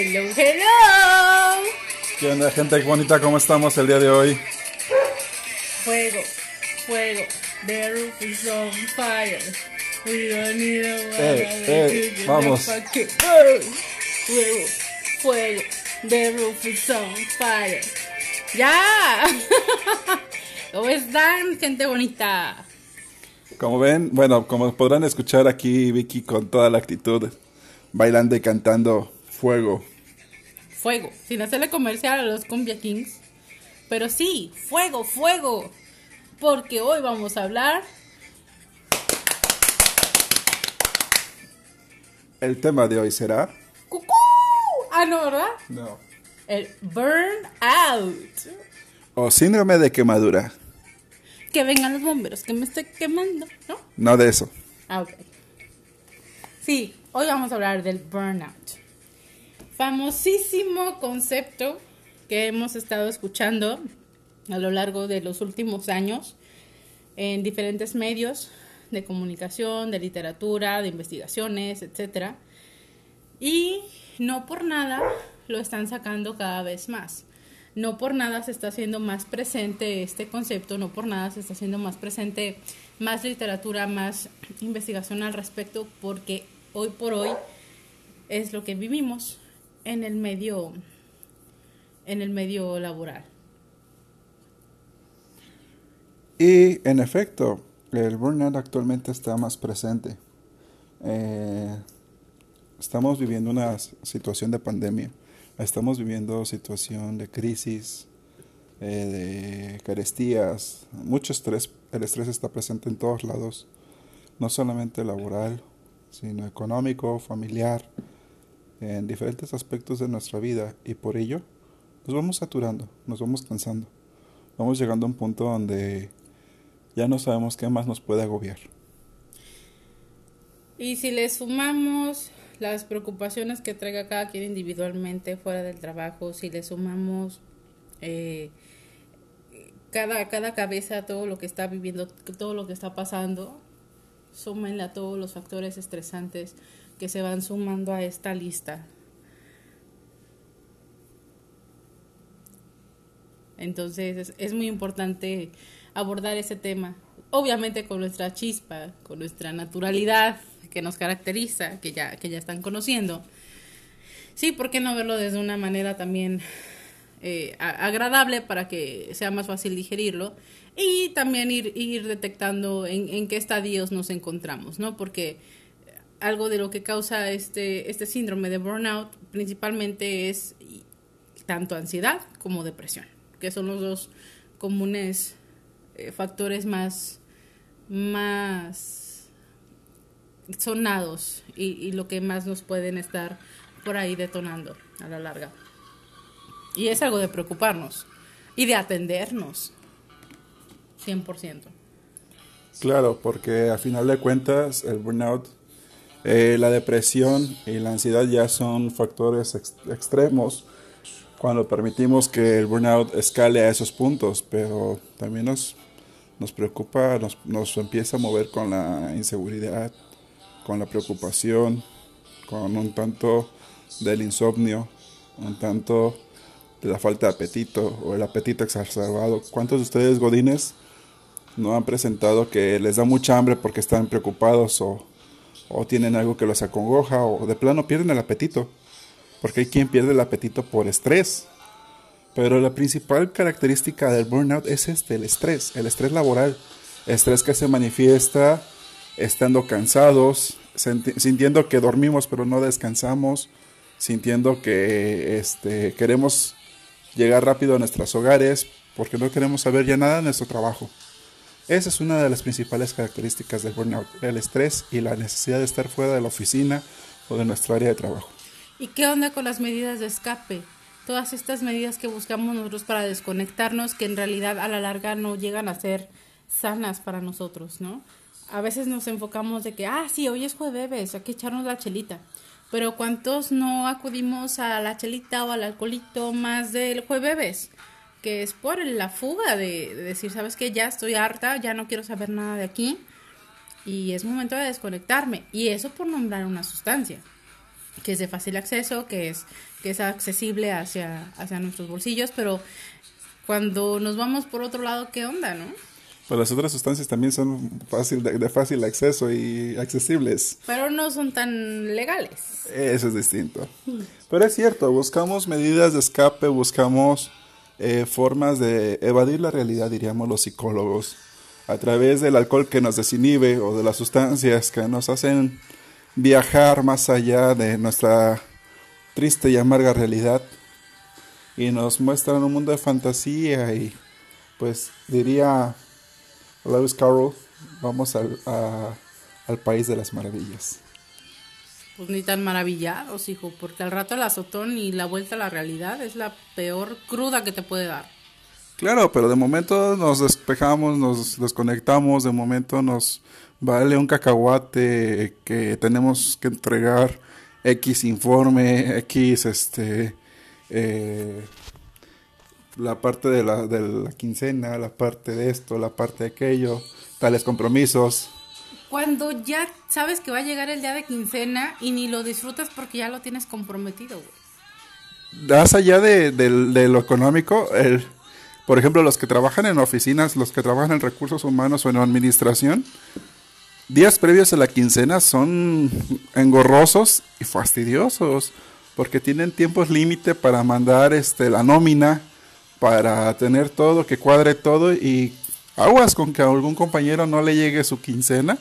Hello, hello. ¿Qué onda, gente bonita? ¿Cómo estamos el día de hoy? Fuego, fuego. The roof is on fire. We don't need a Eh, eh, vamos. Fuego, fuego, fuego. The roof is on fire. ¡Ya! ¿Cómo están, gente bonita? Como ven, bueno, como podrán escuchar aquí, Vicky con toda la actitud, bailando y cantando fuego. Fuego, sin hacerle comercial a los Cumbia Kings. Pero sí, fuego, fuego. Porque hoy vamos a hablar El tema de hoy será... ¡Cucú! Ah, no, ¿verdad? No. El burnout. O síndrome de quemadura. Que vengan los bomberos, que me estoy quemando, ¿no? No de eso. Ah, ok. Sí, hoy vamos a hablar del burnout. Famosísimo concepto que hemos estado escuchando a lo largo de los últimos años en diferentes medios de comunicación, de literatura, de investigaciones, etc. Y no por nada lo están sacando cada vez más. No por nada se está haciendo más presente este concepto, no por nada se está haciendo más presente más literatura, más investigación al respecto, porque hoy por hoy es lo que vivimos en el medio en el medio laboral. Y en efecto, el burnout actualmente está más presente. Eh, estamos viviendo una situación de pandemia, estamos viviendo situación de crisis, eh, de carestías, mucho estrés. El estrés está presente en todos lados, no solamente laboral, sino económico, familiar, en diferentes aspectos de nuestra vida y por ello nos vamos saturando, nos vamos cansando. Vamos llegando a un punto donde ya no sabemos qué más nos puede agobiar. Y si le sumamos las preocupaciones que traiga cada quien individualmente fuera del trabajo, si le sumamos eh, cada, cada cabeza todo lo que está viviendo, todo lo que está pasando, súmenle a todos los factores estresantes que se van sumando a esta lista. Entonces es, muy importante abordar ese tema, obviamente con nuestra chispa, con nuestra naturalidad que nos caracteriza, que ya, que ya están conociendo. Sí, ¿por qué no verlo desde una manera también eh, agradable para que sea más fácil digerirlo? Y también ir, ir detectando en, en qué estadios nos encontramos, ¿no? Porque algo de lo que causa este, este síndrome de burnout principalmente es tanto ansiedad como depresión, que son los dos comunes eh, factores más, más sonados y, y lo que más nos pueden estar por ahí detonando a la larga. Y es algo de preocuparnos y de atendernos 100%. Claro, porque a final de cuentas el burnout, eh, la depresión y la ansiedad ya son factores ex- extremos cuando permitimos que el burnout escale a esos puntos, pero también nos, nos preocupa, nos, nos empieza a mover con la inseguridad, con la preocupación, con un tanto del insomnio, un tanto de la falta de apetito o el apetito exacerbado. ¿Cuántos de ustedes, Godines, no han presentado que les da mucha hambre porque están preocupados o, o tienen algo que los acongoja o de plano pierden el apetito? Porque hay quien pierde el apetito por estrés. Pero la principal característica del burnout es este, el estrés, el estrés laboral. Estrés que se manifiesta estando cansados, sintiendo que dormimos pero no descansamos, sintiendo que este, queremos llegar rápido a nuestros hogares porque no queremos saber ya nada de nuestro trabajo. Esa es una de las principales características del burnout, el estrés y la necesidad de estar fuera de la oficina o de nuestra área de trabajo. ¿Y qué onda con las medidas de escape? Todas estas medidas que buscamos nosotros para desconectarnos, que en realidad a la larga no llegan a ser sanas para nosotros, ¿no? A veces nos enfocamos de que, ah, sí, hoy es jueves, hay que echarnos la chelita. Pero ¿cuántos no acudimos a la chelita o al alcoholito más del jueves? Que es por la fuga de, de decir, ¿sabes qué? Ya estoy harta, ya no quiero saber nada de aquí y es momento de desconectarme. Y eso por nombrar una sustancia. que es de fácil acceso, que es, que es accesible hacia, hacia nuestros bolsillos, pero cuando nos vamos por otro lado, ¿qué onda, no? Pues las otras sustancias también son fácil de, fácil acceso y accesibles. Pero no son tan legales. Eso es distinto. Pero es cierto, buscamos medidas de escape, buscamos eh, formas de evadir la realidad, diríamos los psicólogos, a través del alcohol que nos desinhibe o de las sustancias que nos hacen viajar más allá de nuestra triste y amarga realidad y nos muestran un mundo de fantasía y pues diría Lewis Carroll, vamos al, al país de las maravillas. Pues ni tan maravillados, hijo, porque al rato el azotón y la vuelta a la realidad es la peor cruda que te puede dar. Claro, pero de momento nos despejamos, nos desconectamos, de momento nos vale un cacahuate que tenemos que entregar X informe, X este eh, la parte de la, de la quincena, la parte de esto, la parte de aquello, tales compromisos. Cuando ya sabes que va a llegar el día de quincena y ni lo disfrutas porque ya lo tienes comprometido, Más allá de, lo económico, por ejemplo, los que trabajan en oficinas, los que trabajan en recursos humanos o en administración, días previos a la quincena son engorrosos y fastidiosos porque tienen tiempos límite para mandar este la nómina para tener todo, que cuadre todo y aguas con que a algún compañero no le llegue su quincena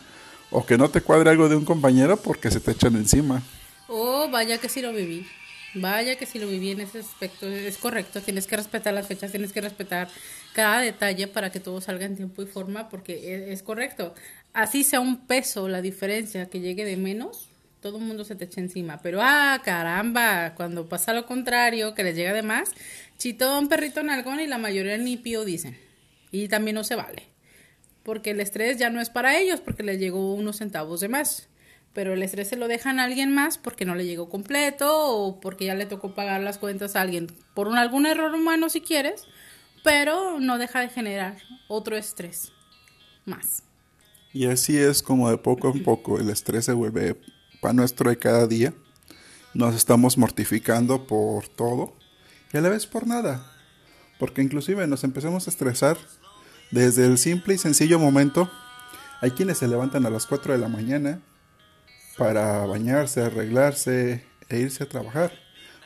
o que no te cuadre algo de un compañero porque se te echan encima. Oh, vaya que sí lo viví. Vaya que sí lo viví en ese aspecto. Es correcto, tienes que respetar las fechas, tienes que respetar cada detalle para que todo salga en tiempo y forma porque es, es correcto. Así sea un peso la diferencia que llegue de menos, todo el mundo se te echa encima. Pero, ah, caramba, cuando pasa lo contrario, que les llega de más, chitón, perrito, nalgón y la mayoría ni pío dicen. Y también no se vale. Porque el estrés ya no es para ellos, porque les llegó unos centavos de más. Pero el estrés se lo dejan a alguien más porque no le llegó completo o porque ya le tocó pagar las cuentas a alguien por un, algún error humano si quieres, pero no deja de generar otro estrés más. Y así es como de poco en poco el estrés se vuelve para nuestro de cada día. Nos estamos mortificando por todo y a la vez por nada. Porque inclusive nos empezamos a estresar desde el simple y sencillo momento. Hay quienes se levantan a las 4 de la mañana para bañarse, arreglarse e irse a trabajar.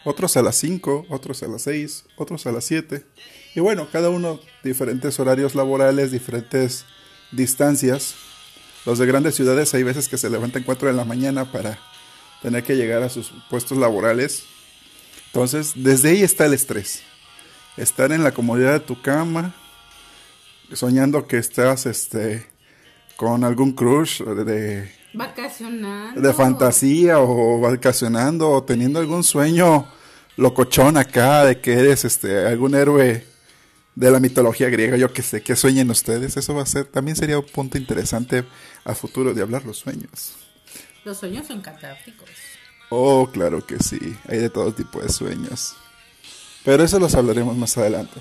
Otros a las 5, otros a las 6, otros a las 7. Y bueno, cada uno diferentes horarios laborales, diferentes distancias los de grandes ciudades hay veces que se levantan 4 de la mañana para tener que llegar a sus puestos laborales. Entonces, desde ahí está el estrés. Estar en la comodidad de tu cama, soñando que estás este con algún crush de vacacionando de fantasía o vacacionando o teniendo algún sueño locochón acá de que eres este algún héroe de la mitología griega, yo que sé, que sueñen ustedes, eso va a ser, también sería un punto interesante a futuro de hablar los sueños. Los sueños son catárticos. Oh, claro que sí, hay de todo tipo de sueños. Pero eso los hablaremos más adelante.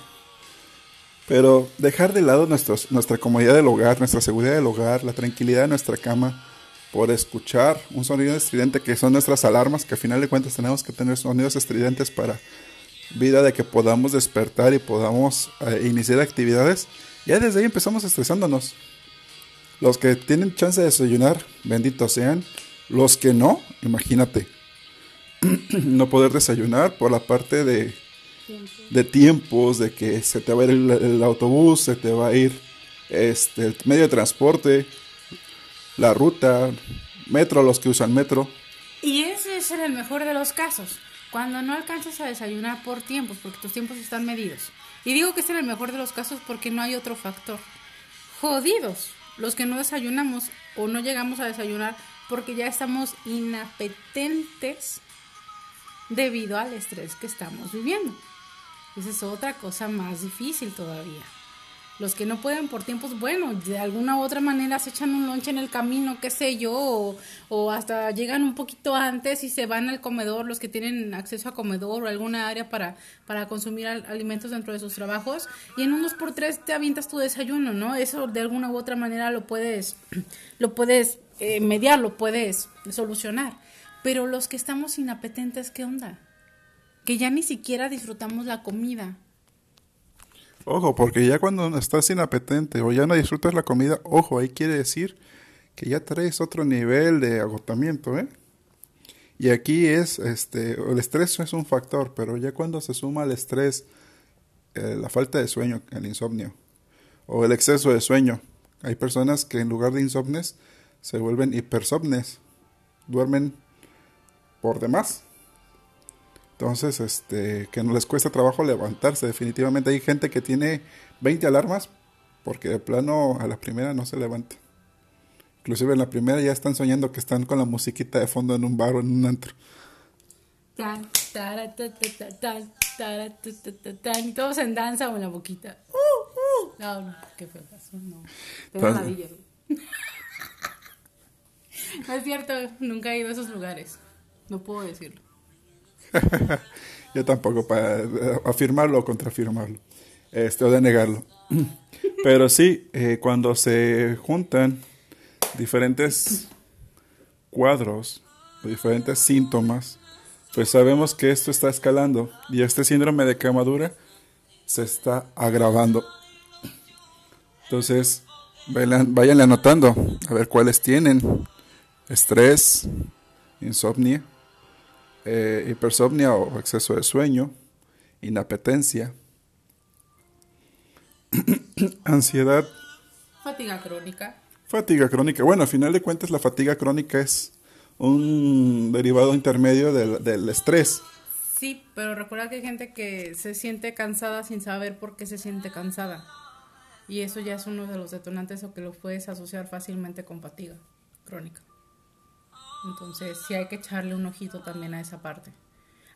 Pero dejar de lado nuestra comodidad del hogar, nuestra seguridad del hogar, la tranquilidad de nuestra cama, por escuchar un sonido estridente que son nuestras alarmas, que al final de cuentas tenemos que tener sonidos estridentes para vida de que podamos despertar y podamos eh, iniciar actividades, ya desde ahí empezamos estresándonos. Los que tienen chance de desayunar, benditos sean. Los que no, imagínate, no poder desayunar por la parte de, de tiempos, de que se te va a ir el, autobús, se te va a ir este, el medio de transporte, la ruta, metro, los que usan metro. Y ese es el mejor de los casos cuando no alcanzas a desayunar por tiempos, porque tus tiempos están medidos. Y digo que es en el mejor de los casos porque no hay otro factor. Jodidos los que no desayunamos o no llegamos a desayunar porque ya estamos inapetentes debido al estrés que estamos viviendo. Esa es otra cosa más difícil todavía. Los que no pueden por tiempos, bueno, de alguna u otra manera se echan un lonche en el camino, qué sé yo, o, hasta llegan un poquito antes y se van al comedor, los que tienen acceso a comedor o alguna área para, para consumir alimentos dentro de sus trabajos, y en unos por tres te avientas tu desayuno, ¿no? Eso de alguna u otra manera lo puedes, lo puedes eh, mediar, lo puedes solucionar. Pero los que estamos inapetentes, ¿qué onda? Que ya ni siquiera disfrutamos la comida. Ojo, porque ya cuando estás inapetente o ya no disfrutas la comida, ojo, ahí quiere decir que ya traes otro nivel de agotamiento, ¿eh? Y aquí es, este, el estrés es un factor, pero ya cuando se suma el estrés, eh, la falta de sueño, el insomnio, o el exceso de sueño, hay personas que en lugar de insomnes se vuelven hipersomnes, duermen por demás. Entonces, este, que no les cuesta trabajo levantarse. Definitivamente hay gente que tiene 20 alarmas porque de plano a la primera no se levanta. Inclusive en la primera ya están soñando que están con la musiquita de fondo en un bar o en un antro. Todos en danza o en la boquita. Uh, uh. No, no, qué feo no. maravilla. no es cierto, nunca he ido a esos lugares. No puedo decirlo. Yo tampoco para afirmarlo o contrafirmarlo. Este, o denegarlo. Pero sí, eh, cuando se juntan diferentes cuadros, diferentes síntomas, pues sabemos que esto está escalando y este síndrome de quemadura se está agravando. Entonces, vayan anotando a ver cuáles tienen. Estrés, insomnio, eh, hipersomnia o exceso de sueño, inapetencia, ansiedad. Fatiga crónica. Fatiga crónica. Bueno, al final de cuentas la fatiga crónica es un derivado intermedio del, del estrés. Sí, pero recuerda que hay gente que se siente cansada sin saber por qué se siente cansada. Y eso ya es uno de los detonantes o que lo puedes asociar fácilmente con fatiga crónica. Entonces sí hay que echarle un ojito también a esa parte.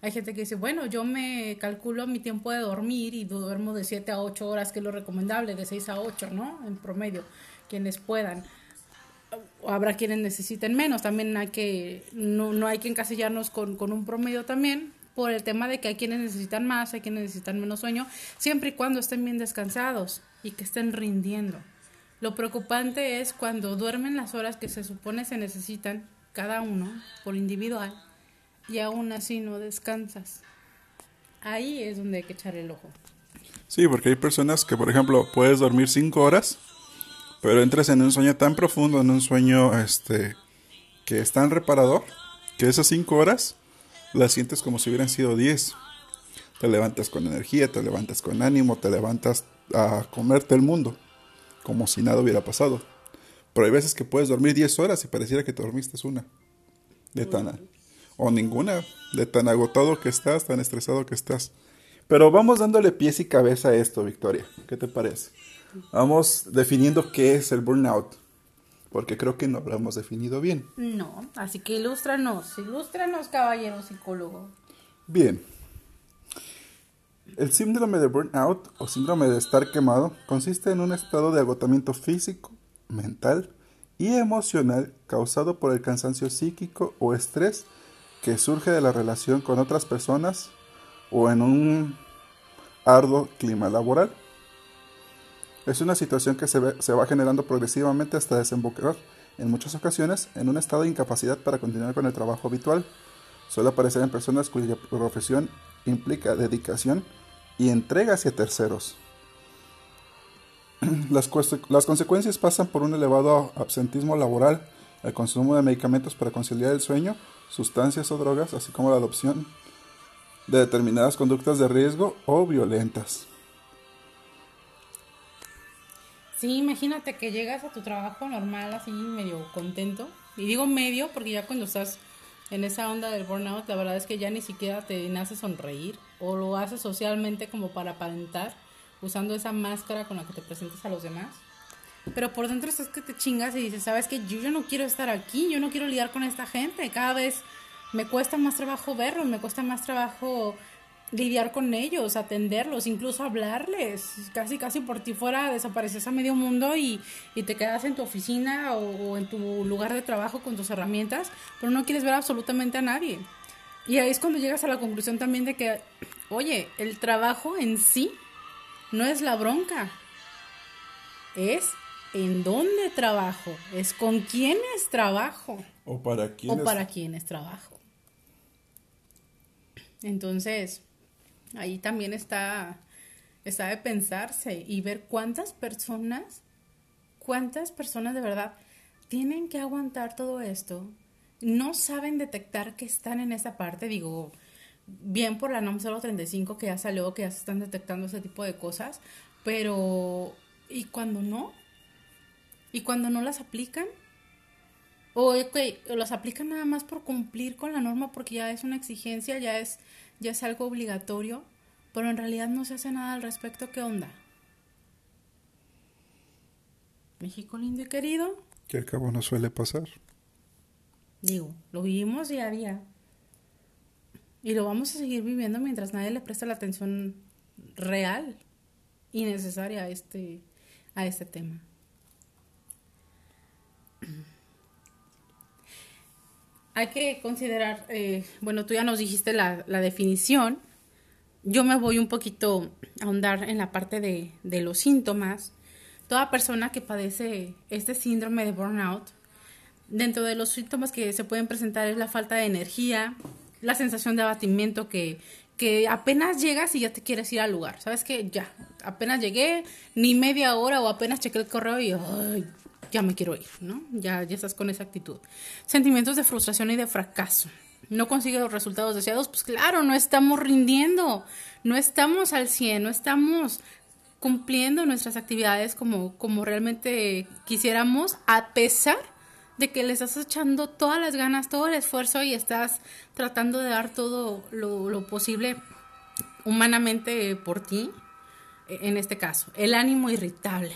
Hay gente que dice, bueno, yo me calculo mi tiempo de dormir y duermo de 7 a 8 horas, que es lo recomendable, de 6 a 8, ¿no? En promedio quienes puedan. Habrá quienes necesiten menos, también hay que, no, no hay que encasillarnos con, con un promedio también, por el tema de que hay quienes necesitan más, hay quienes necesitan menos sueño, siempre y cuando estén bien descansados y que estén rindiendo. Lo preocupante es cuando duermen las horas que se supone se necesitan cada uno por individual y aún así no descansas. Ahí es donde hay que echar el ojo. Sí, porque hay personas que, por ejemplo, puedes dormir cinco horas pero entras en un sueño tan profundo, en un sueño este que es tan reparador, que esas cinco horas las sientes como si hubieran sido diez. Te levantas con energía, te levantas con ánimo, te levantas a comerte el mundo, como si nada hubiera pasado. Pero hay veces que puedes dormir diez horas y pareciera que te dormiste una. De tan, o ninguna, de tan agotado que estás, tan estresado que estás. Pero vamos dándole pies y cabeza a esto, Victoria. ¿Qué te parece? Vamos definiendo qué es el burnout, porque creo que no lo hemos definido bien. No, así que ilústranos, ilústranos, caballero psicólogo. Bien. El síndrome de burnout o síndrome de estar quemado consiste en un estado de agotamiento físico, mental y emocional causado por el cansancio psíquico o estrés que surge de la relación con otras personas o en un arduo clima laboral. Es una situación que se, va generando progresivamente hasta desembocar, en muchas ocasiones, en un estado de incapacidad para continuar con el trabajo habitual. Suele aparecer en personas cuya profesión implica dedicación y entrega hacia terceros. Las, las, consecuencias pasan por un elevado absentismo laboral, el consumo de medicamentos para conciliar el sueño, sustancias o drogas, así como la adopción de determinadas conductas de riesgo o violentas. Sí, imagínate que llegas a tu trabajo normal, así medio contento. Y digo medio porque ya cuando estás en esa onda del burnout, la verdad es que ya ni siquiera te nace sonreír o lo haces socialmente como para aparentar, usando esa máscara con la que te presentas a los demás. Pero por dentro es que te chingas y dices, sabes que yo, yo no quiero estar aquí, yo no quiero lidiar con esta gente. Cada vez me cuesta más trabajo verlos, me cuesta más trabajo lidiar con ellos, atenderlos, incluso hablarles. Casi, casi por ti fuera desapareces a medio mundo y, te quedas en tu oficina o, en tu lugar de trabajo con tus herramientas, pero no quieres ver absolutamente a nadie. Y ahí es cuando llegas a la conclusión también de que, oye, el trabajo en sí no es la bronca, es en dónde trabajo, es con quiénes trabajo. O para quiénes. O para quiénes trabajo. Entonces, ahí también está, está de pensarse y ver cuántas personas, cuántas personas de verdad tienen que aguantar todo esto, no saben detectar que están en esa parte, digo, bien por la NOM 035 que ya salió, que ya se están detectando ese tipo de cosas, pero ¿y cuando no? ¿Y cuando no las aplican? O okay, las aplican nada más por cumplir con la norma porque ya es una exigencia, ya es, ya es algo obligatorio, pero en realidad no se hace nada al respecto. ¿Qué onda? México lindo y querido. Que al cabo no suele pasar. Digo, lo vivimos día a día. Y lo vamos a seguir viviendo mientras nadie le presta la atención real y necesaria a este, a este tema. Hay que considerar, eh, bueno, tú ya nos dijiste la, la, definición. Yo me voy un poquito a ahondar en la parte de, de los síntomas. Toda persona que padece este síndrome de burnout, dentro de los síntomas que se pueden presentar es la falta de energía, la sensación de abatimiento que, que apenas llegas y ya te quieres ir al lugar. ¿Sabes que Ya, apenas llegué, ni media hora o apenas chequé el correo y ya me quiero ir, ¿no? Ya, ya estás con esa actitud. Sentimientos de frustración y de fracaso. No consigues los resultados deseados, pues claro, no estamos rindiendo, no estamos al 100, no estamos cumpliendo nuestras actividades como, como realmente quisiéramos, a pesar de que le estás echando todas las ganas, todo el esfuerzo y estás tratando de dar todo lo, posible humanamente por ti, en este caso, el ánimo irritable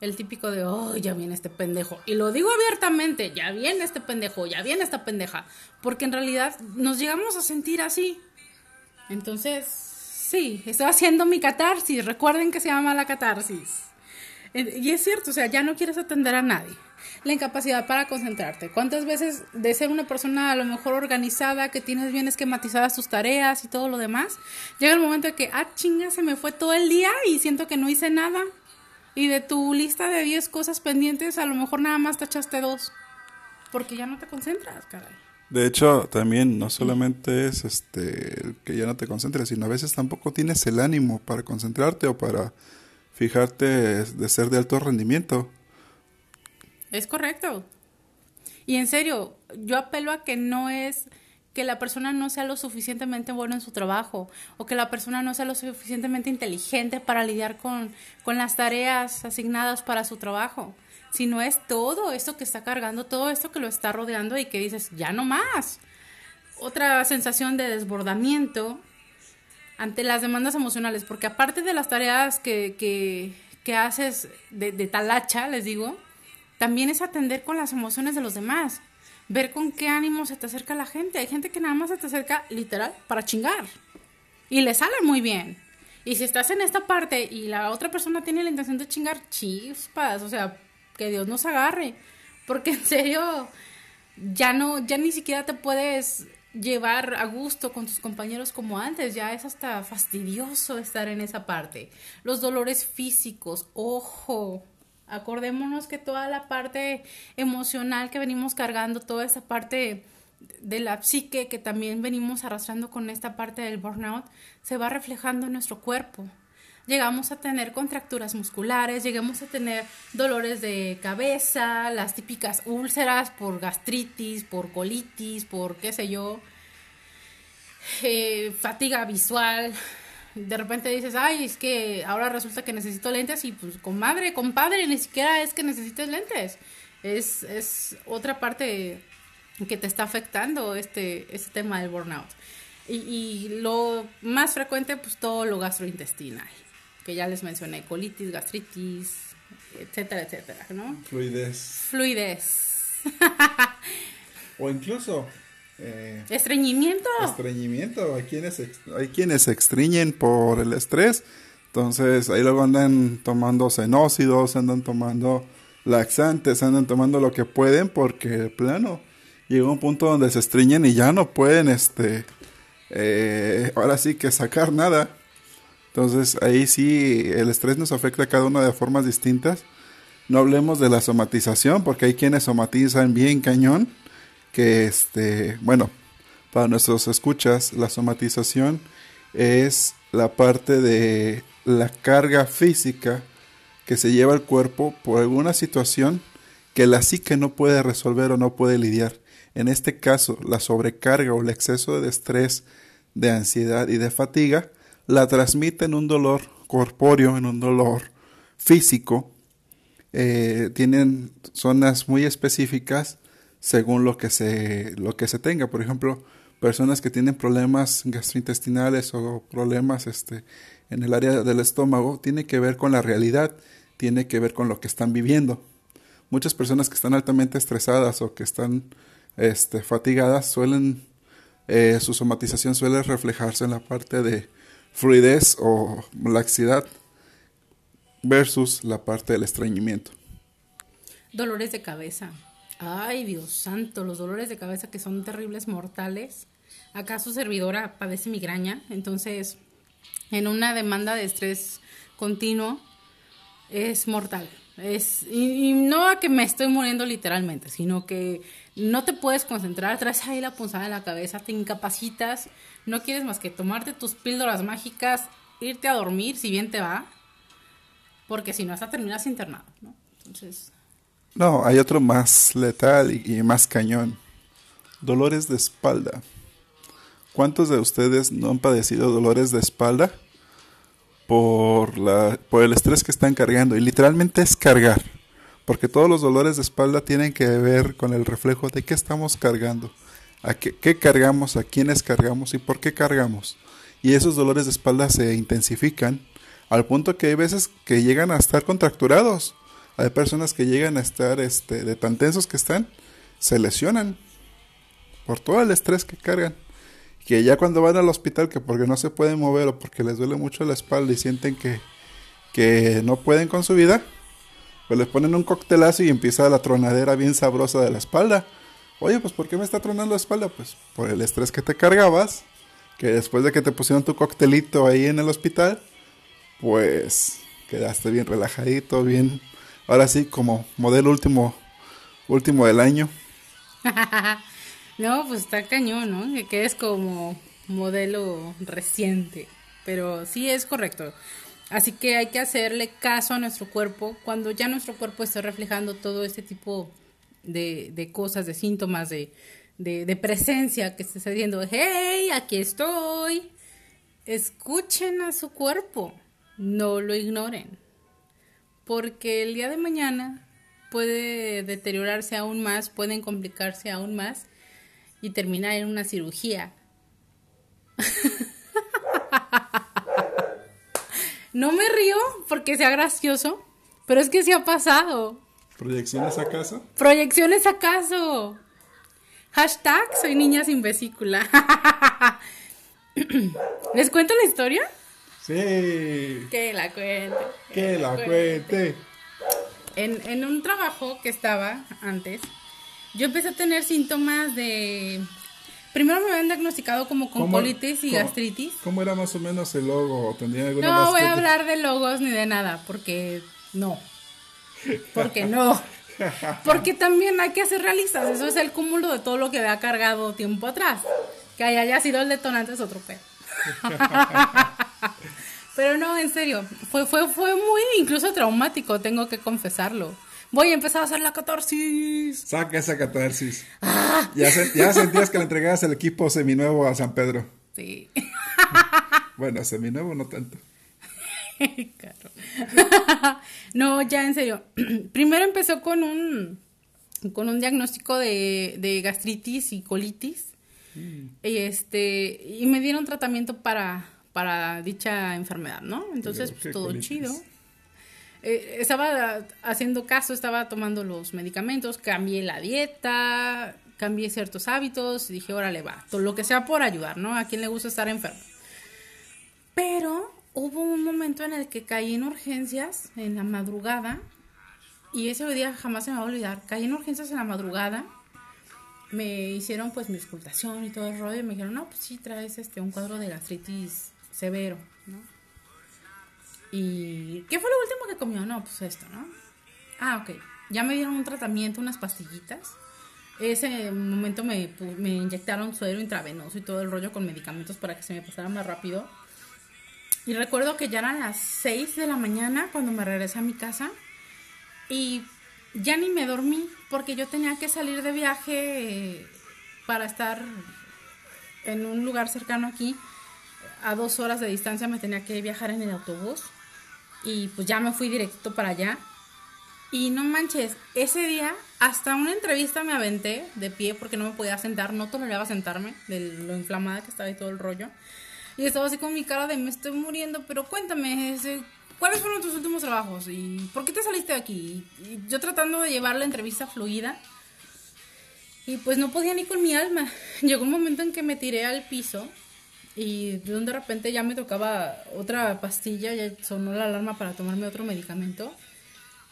el típico de, oh, ya viene este pendejo. Y lo digo abiertamente, ya viene este pendejo, ya viene esta pendeja. Porque en realidad nos llegamos a sentir así. Entonces, sí, estoy haciendo mi catarsis. Recuerden que se llama la catarsis. Y es cierto, o sea, ya no quieres atender a nadie. La incapacidad para concentrarte. ¿Cuántas veces de ser una persona a lo mejor organizada, que tienes bien esquematizadas tus tareas y todo lo demás, llega el momento de que, ah, chinga, se me fue todo el día y siento que no hice nada? Y de tu lista de 10 cosas pendientes, a lo mejor nada más te echaste dos. Porque ya no te concentras, caray. De hecho, también no solamente es este que ya no te concentres, sino a veces tampoco tienes el ánimo para concentrarte o para fijarte de ser de alto rendimiento. Es correcto. Y en serio, yo apelo a que no es que la persona no sea lo suficientemente bueno en su trabajo o que la persona no sea lo suficientemente inteligente para lidiar con, con las tareas asignadas para su trabajo, sino es todo esto que está cargando, todo esto que lo está rodeando y que dices, ya no más. Otra sensación de desbordamiento ante las demandas emocionales, porque aparte de las tareas que, que, que haces de, de talacha, les digo, también es atender con las emociones de los demás ver con qué ánimo se te acerca la gente. Hay gente que nada más se te acerca literal para chingar. Y le sale muy bien. Y si estás en esta parte y la otra persona tiene la intención de chingar, chispas, o sea, que Dios nos agarre. Porque en serio, ya no, ya ni siquiera te puedes llevar a gusto con tus compañeros como antes, ya es hasta fastidioso estar en esa parte. Los dolores físicos, ojo, Acordémonos que toda la parte emocional que venimos cargando, toda esa parte de la psique que también venimos arrastrando con esta parte del burnout, se va reflejando en nuestro cuerpo. Llegamos a tener contracturas musculares, llegamos a tener dolores de cabeza, las típicas úlceras por gastritis, por colitis, por qué sé yo, eh, fatiga visual, de repente dices, ay, es que ahora resulta que necesito lentes y pues comadre, compadre, ni siquiera es que necesites lentes. Es, es otra parte que te está afectando este, este tema del burnout. Y, y lo más frecuente, pues todo lo gastrointestinal, que ya les mencioné, colitis, gastritis, etcétera, etcétera, ¿no? Fluidez. Fluidez. o incluso eh, estreñimiento. Estreñimiento. Hay quienes, hay quienes se estreñen por el estrés. Entonces ahí luego andan tomando cenócidos, andan tomando laxantes, andan tomando lo que pueden porque plano llega un punto donde se estreñen y ya no pueden, este, eh, ahora sí que sacar nada. Entonces ahí sí el estrés nos afecta a cada uno de formas distintas No hablemos de la somatización, porque hay quienes somatizan bien cañón, que este, bueno, para nuestros escuchas, la somatización es la parte de la carga física que se lleva el cuerpo por alguna situación que la psique no puede resolver o no puede lidiar. En este caso, la sobrecarga o el exceso de estrés, de ansiedad y de fatiga la transmite en un dolor corpóreo, en un dolor físico. Eh, tienen zonas muy específicas según lo que se lo que se tenga. Por ejemplo, personas que tienen problemas gastrointestinales o problemas este, en el área del estómago, tiene que ver con la realidad, tiene que ver con lo que están viviendo. Muchas personas que están altamente estresadas o que están este, fatigadas suelen, eh, su somatización suele reflejarse en la parte de fluidez o laxidad versus la parte del estreñimiento. Dolores de cabeza. Ay, Dios santo, los dolores de cabeza que son terribles, mortales. Acá su servidora padece migraña, entonces en una demanda de estrés continuo es mortal. Es, y, no a que me estoy muriendo literalmente, sino que no te puedes concentrar, traes ahí la punzada en la cabeza, te incapacitas, no quieres más que tomarte tus píldoras mágicas, irte a dormir si bien te va, porque si no hasta terminas internado, ¿no? Entonces... No, hay otro más letal y, más cañón. Dolores de espalda. ¿Cuántos de ustedes no han padecido dolores de espalda por, la, por el estrés que están cargando? Y literalmente es cargar, porque todos los dolores de espalda tienen que ver con el reflejo de qué estamos cargando, a qué, qué cargamos, a quiénes cargamos y por qué cargamos. Y esos dolores de espalda se intensifican al punto que hay veces que llegan a estar contracturados hay personas que llegan a estar, este, de tan tensos que están, se lesionan por todo el estrés que cargan. Que ya cuando van al hospital, que porque no se pueden mover o porque les duele mucho la espalda y sienten que, que no pueden con su vida, pues les ponen un coctelazo y empieza la tronadera bien sabrosa de la espalda. Oye, pues ¿por qué me está tronando la espalda? Pues por el estrés que te cargabas, que después de que te pusieron tu coctelito ahí en el hospital, pues quedaste bien relajadito, bien ahora sí, como modelo último, último del año. no, pues está cañón, ¿no? Que es como modelo reciente, pero sí es correcto. Así que hay que hacerle caso a nuestro cuerpo cuando ya nuestro cuerpo está reflejando todo este tipo de, de cosas, de síntomas, de, de, de presencia que está diciendo, hey, aquí estoy. Escuchen a su cuerpo, no lo ignoren porque el día de mañana puede deteriorarse aún más, pueden complicarse aún más y terminar en una cirugía. no me río porque sea gracioso, pero es que sí ha pasado. ¿Proyecciones acaso? ¿Proyecciones acaso? Hashtag soy niña sin vesícula. ¿Les cuento la historia? Sí. Que la cuente. Que, la, cuente. En, en un trabajo que estaba antes, yo empecé a tener síntomas de... Primero me habían diagnosticado como con colitis y gastritis. ¿Cómo era más o menos el logo? ¿Tendría alguna no voy a hablar de logos ni de nada, porque no. Porque no. Porque también hay que ser realistas. Eso es el cúmulo de todo lo que había cargado tiempo atrás. Que haya sido el detonante es otro pedo. Pero no, en serio, fue, fue, fue muy incluso traumático, tengo que confesarlo. Voy a empezar a hacer la catarsis. Saca esa catarsis. Ah. Ya, sentías que le entregabas el equipo seminuevo a San Pedro. Sí. bueno, seminuevo no tanto. no, ya en serio. Primero empezó con un con un diagnóstico de, de gastritis y colitis. Mm. Y este y me dieron tratamiento para para dicha enfermedad, ¿no? Entonces, pues, todo chido. Eh, estaba haciendo caso, estaba tomando los medicamentos, cambié la dieta, cambié ciertos hábitos y dije, órale, va, todo lo que sea por ayudar, ¿no? A quien le gusta estar enfermo. Pero hubo un momento en el que caí en urgencias en la madrugada y ese día jamás se me va a olvidar. Caí en urgencias en la madrugada, me hicieron pues mi escultación y todo el rollo y me dijeron, no, pues sí, traes este, un cuadro de gastritis severo, ¿no? ¿Y qué fue lo último que comió? No, pues esto, ¿no? Ah, ok. Ya me dieron un tratamiento, unas pastillitas. Ese momento me, me inyectaron suero intravenoso y todo el rollo con medicamentos para que se me pasara más rápido. Y recuerdo que ya eran las 6 de la mañana cuando me regresé a mi casa y ya ni me dormí porque yo tenía que salir de viaje para estar en un lugar cercano aquí. A dos horas de distancia me tenía que viajar en el autobús y pues ya me fui directo para allá. Y no manches, ese día hasta una entrevista me aventé de pie porque no me podía sentar, no toleraba sentarme de lo inflamada que estaba y todo el rollo. Y estaba así con mi cara de me estoy muriendo, pero cuéntame, ¿cuáles fueron tus últimos trabajos? ¿Y por qué te saliste de aquí? Y yo tratando de llevar la entrevista fluida. Y pues no podía ni con mi alma. Llegó un momento en que me tiré al piso y de repente ya me tocaba otra pastilla, ya sonó la alarma para tomarme otro medicamento.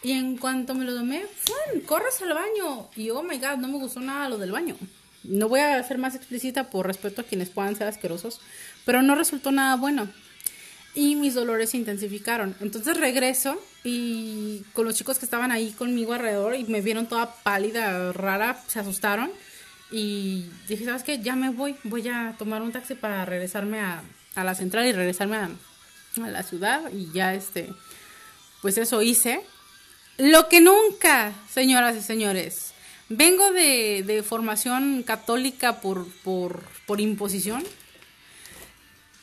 Y en cuanto me lo tomé, ¡fum! ¡Corres al baño! Y oh my god, no me gustó nada lo del baño. No voy a ser más explícita por respeto a quienes puedan ser asquerosos, pero no resultó nada bueno. Y mis dolores se intensificaron. Entonces regreso y con los chicos que estaban ahí conmigo alrededor y me vieron toda pálida, rara, se asustaron. Y dije, ¿sabes qué? Ya me voy, voy a tomar un taxi para regresarme a, a la central y regresarme a, a la ciudad. Y ya este, pues eso hice. Lo que nunca, señoras y señores, vengo de, de formación católica por, por, por imposición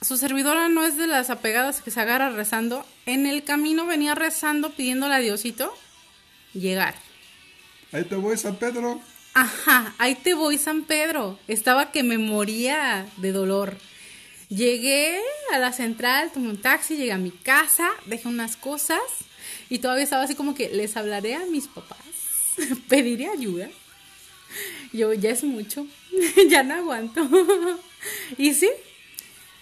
su servidora no es de las apegadas que se agarra rezando. En el camino venía rezando pidiéndole a Diosito llegar. Ahí te voy, San Pedro. Ajá, ahí te voy, San Pedro. Estaba que me moría de dolor. Llegué a la central, tomé un taxi, llegué a mi casa, dejé unas cosas y todavía estaba así como que les hablaré a mis papás, pediré ayuda. Yo, ya es mucho, ya no aguanto. y sí,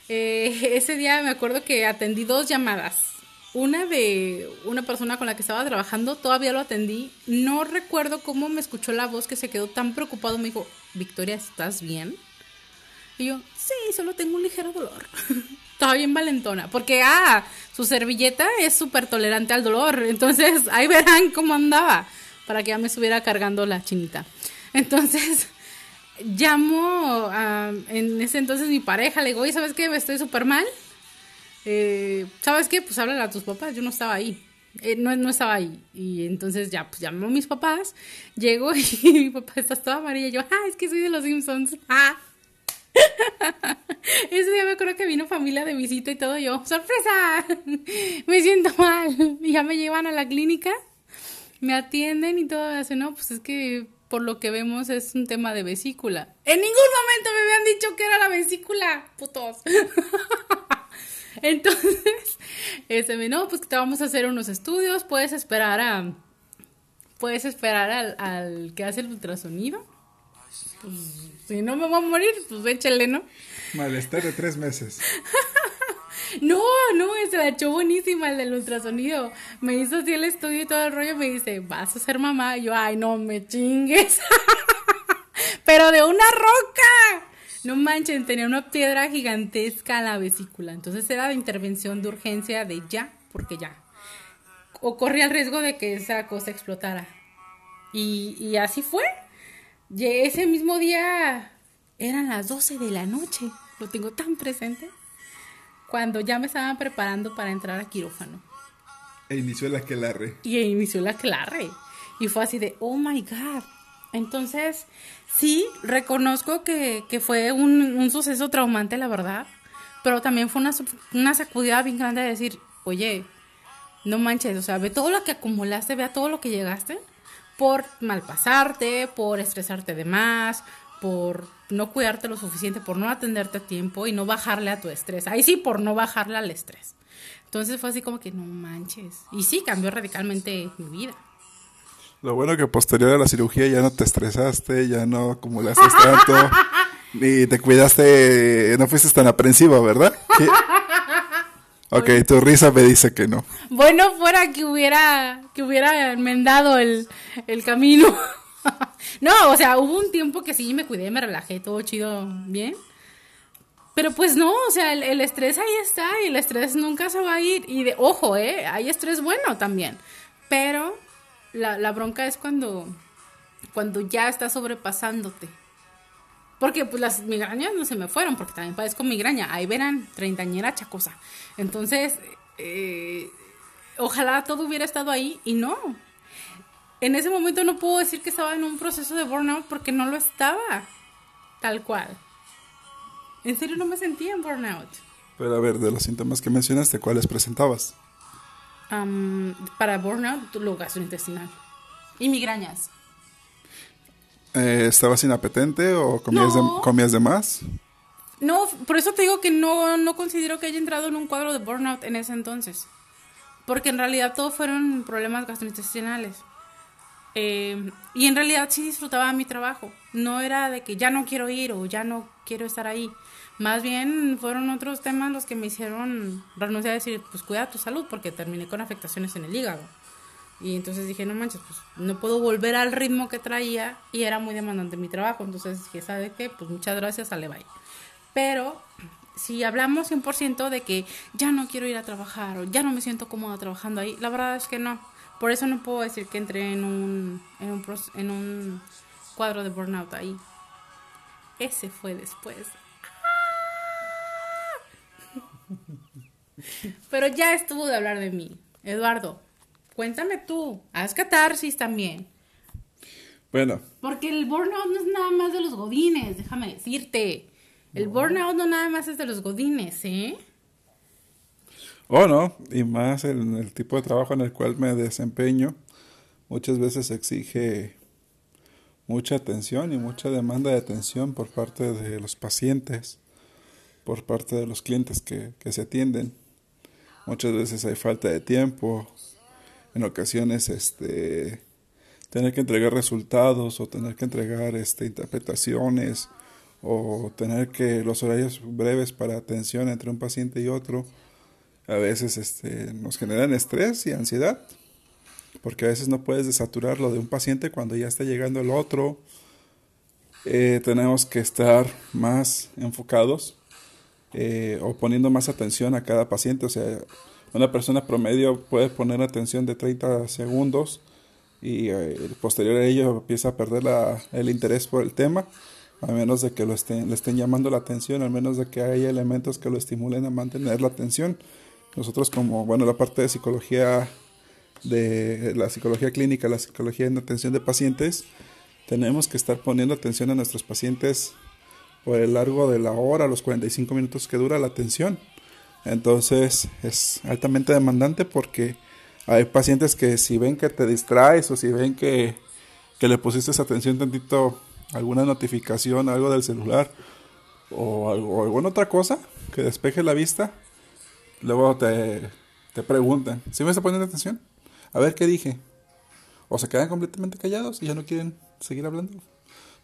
eh, ese día me acuerdo que atendí dos llamadas. Una de una persona con la que estaba trabajando, todavía lo atendí. No recuerdo cómo me escuchó la voz que se quedó tan preocupado. Me dijo, Victoria, ¿estás bien? Y yo, sí, solo tengo un ligero dolor. Estaba bien valentona. Porque, ah, su servilleta es súper tolerante al dolor. Entonces, ahí verán cómo andaba. Para que ya me estuviera cargando la chinita. Entonces, llamo a, en ese entonces mi pareja, le digo, oye, ¿sabes qué? Estoy súper mal. Eh, ¿Sabes qué? Pues háblale a tus papás, yo no estaba ahí. Eh, no, no estaba ahí. Y entonces ya, pues llamó a mis papás, llego y mi papá está toda amarilla. Y yo, ah, es que soy de los Simpsons. Ah. Ese día me acuerdo que vino familia de visita y todo. Yo, ¡sorpresa! me siento mal. Y ya me llevan a la clínica, me atienden y todo. Me hacen, no, pues es que por lo que vemos es un tema de vesícula. En ningún momento me habían dicho que era la vesícula, putos. Entonces, ese me no, pues te vamos a hacer unos estudios, puedes esperar a puedes esperar al, al que hace el ultrasonido. Pues si no me voy a morir, pues échale, ¿no? Malestar de tres meses. No, no, se la echó buenísima el del ultrasonido. Me hizo así el estudio y todo el rollo. Me dice, vas a ser mamá. Y yo, ay, no me chingues. Pero de una roca. No manchen, tenía una piedra gigantesca a la vesícula. Entonces era de intervención de urgencia de ya, porque ya. O corría el riesgo de que esa cosa explotara. Y, y así fue. Y ese mismo día eran las 12 de la noche. Lo tengo tan presente cuando ya me estaban preparando para entrar a quirófano. E inició la aquelarre. Y inició la aquelarre. Y fue así de, oh my God. Entonces, sí, reconozco que, fue un, suceso traumante, la verdad. Pero también fue una, una sacudida bien grande de decir, oye, no manches, o sea, ve todo lo que acumulaste, ve todo lo que llegaste por malpasarte, por estresarte de más, por no cuidarte lo suficiente, por no atenderte a tiempo y no bajarle a tu estrés. Ahí sí, por no bajarle al estrés. Entonces fue así como que no manches. Y sí, cambió radicalmente mi vida. Lo bueno que posterior a la cirugía ya no te estresaste, ya no acumulaste tanto, ni te cuidaste, no fuiste tan aprensiva, ¿verdad? Ok, tu risa me dice que no. Bueno, fuera que hubiera, que hubiera enmendado el, el camino. no, o sea, hubo un tiempo que sí me cuidé, me relajé, todo chido, bien. Pero pues no, o sea, el, estrés ahí está y el estrés nunca se va a ir. Y de, ojo, eh, hay estrés bueno también. Pero la, la bronca es cuando, cuando ya estás sobrepasándote. Porque pues las migrañas no se me fueron, porque también padezco migraña. Ahí verán, treintañera chacosa. Entonces, eh, ojalá todo hubiera estado ahí y no. En ese momento no puedo decir que estaba en un proceso de burnout porque no lo estaba. Tal cual. En serio no me sentía en burnout. Pero a ver, de los síntomas que mencionaste, ¿cuáles presentabas? Para burnout, lo gastrointestinal. Y migrañas. Eh, ¿Estabas inapetente o comías, No. de, comías de más? No, por eso te digo que no, no considero que haya entrado en un cuadro de burnout en ese entonces. Porque en realidad todo fueron problemas gastrointestinales. Eh, y en realidad sí disfrutaba mi trabajo. No era de que ya no quiero ir o ya no quiero estar ahí. Más bien fueron otros temas los que me hicieron renunciar a decir, pues cuida tu salud, porque terminé con afectaciones en el hígado. Y entonces dije, no manches, pues no puedo volver al ritmo que traía y era muy demandante mi trabajo. Entonces dije, ¿sabe qué? Pues muchas gracias, sale bye. Pero si hablamos 100% de que ya no quiero ir a trabajar o ya no me siento cómoda trabajando ahí, la verdad es que no. Por eso no puedo decir que entré en un, en un, en un cuadro de burnout ahí. Ese fue después. Pero ya estuvo de hablar de mí. Eduardo, cuéntame tú. Haz catarsis también. Bueno, Porque el burnout no es nada más de los godines, déjame decirte. El burnout no nada más es de los godines, ¿eh? o no, y más en el tipo de trabajo en el cual me desempeño, muchas veces exige mucha atención y mucha demanda de atención por parte de los pacientes, por parte de los clientes que, que se atienden. Muchas veces hay falta de tiempo, en ocasiones este tener que entregar resultados o tener que entregar este interpretaciones o tener que los horarios breves para atención entre un paciente y otro a veces este, nos generan estrés y ansiedad, porque a veces no puedes desaturar lo de un paciente cuando ya está llegando el otro. Eh, tenemos que estar más enfocados eh, o poniendo más atención a cada paciente. O sea, una persona promedio puede poner atención de 30 segundos y eh, posterior a ello empieza a perder el interés por el tema, a menos de que lo estén, le estén llamando la atención, al menos de que haya elementos que lo estimulen a mantener la atención. Nosotros como, bueno, la parte de psicología, de la psicología clínica, la psicología en atención de pacientes, tenemos que estar poniendo atención a nuestros pacientes por el largo de la hora, los 45 minutos que dura la atención. Entonces es altamente demandante porque hay pacientes que si ven que te distraes o si ven que, que le pusiste atención tantito alguna notificación, algo del celular o, alguna otra cosa que despeje la vista, luego te, te preguntan, ¿sí me está poniendo atención? A ver qué dije. O se quedan completamente callados y ya no quieren seguir hablando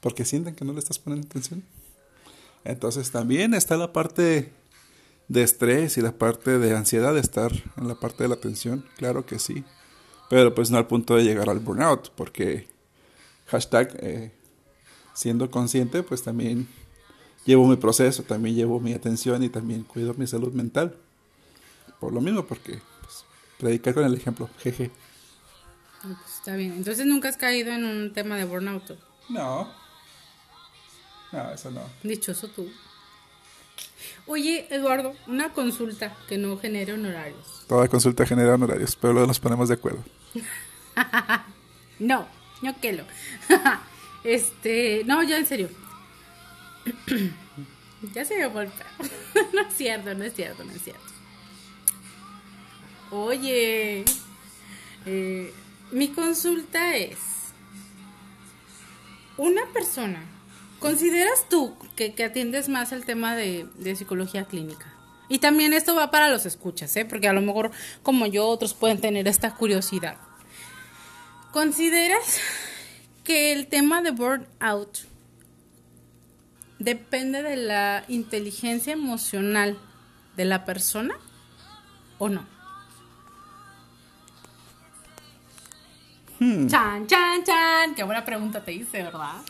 porque sienten que no le estás poniendo atención. Entonces también está la parte de estrés y la parte de ansiedad de estar en la parte de la atención, claro que sí. Pero pues no al punto de llegar al burnout, porque hashtag eh, siendo consciente, pues también llevo mi proceso, también llevo mi atención y también cuido mi salud mental. Por lo mismo, porque pues, predicar con el ejemplo, jeje. Ah, pues, está bien. Entonces nunca has caído en un tema de burnout. No. No, eso no. Dichoso tú. Oye, Eduardo, una consulta que no genere honorarios. Toda consulta genera honorarios, pero luego nos ponemos de acuerdo. No, no que lo. este, no, ya en serio. ya se me pedo. no es cierto, no es cierto, no es cierto. Oye, eh, mi consulta es, una persona, ¿consideras tú que, que atiendes más el tema de, de psicología clínica? Y también esto va para los escuchas, ¿eh? porque a lo mejor como yo otros pueden tener esta curiosidad. ¿Consideras que el tema de burnout depende de la inteligencia emocional de la persona o no? Chan, chan, chan. Qué buena pregunta te hice, ¿verdad?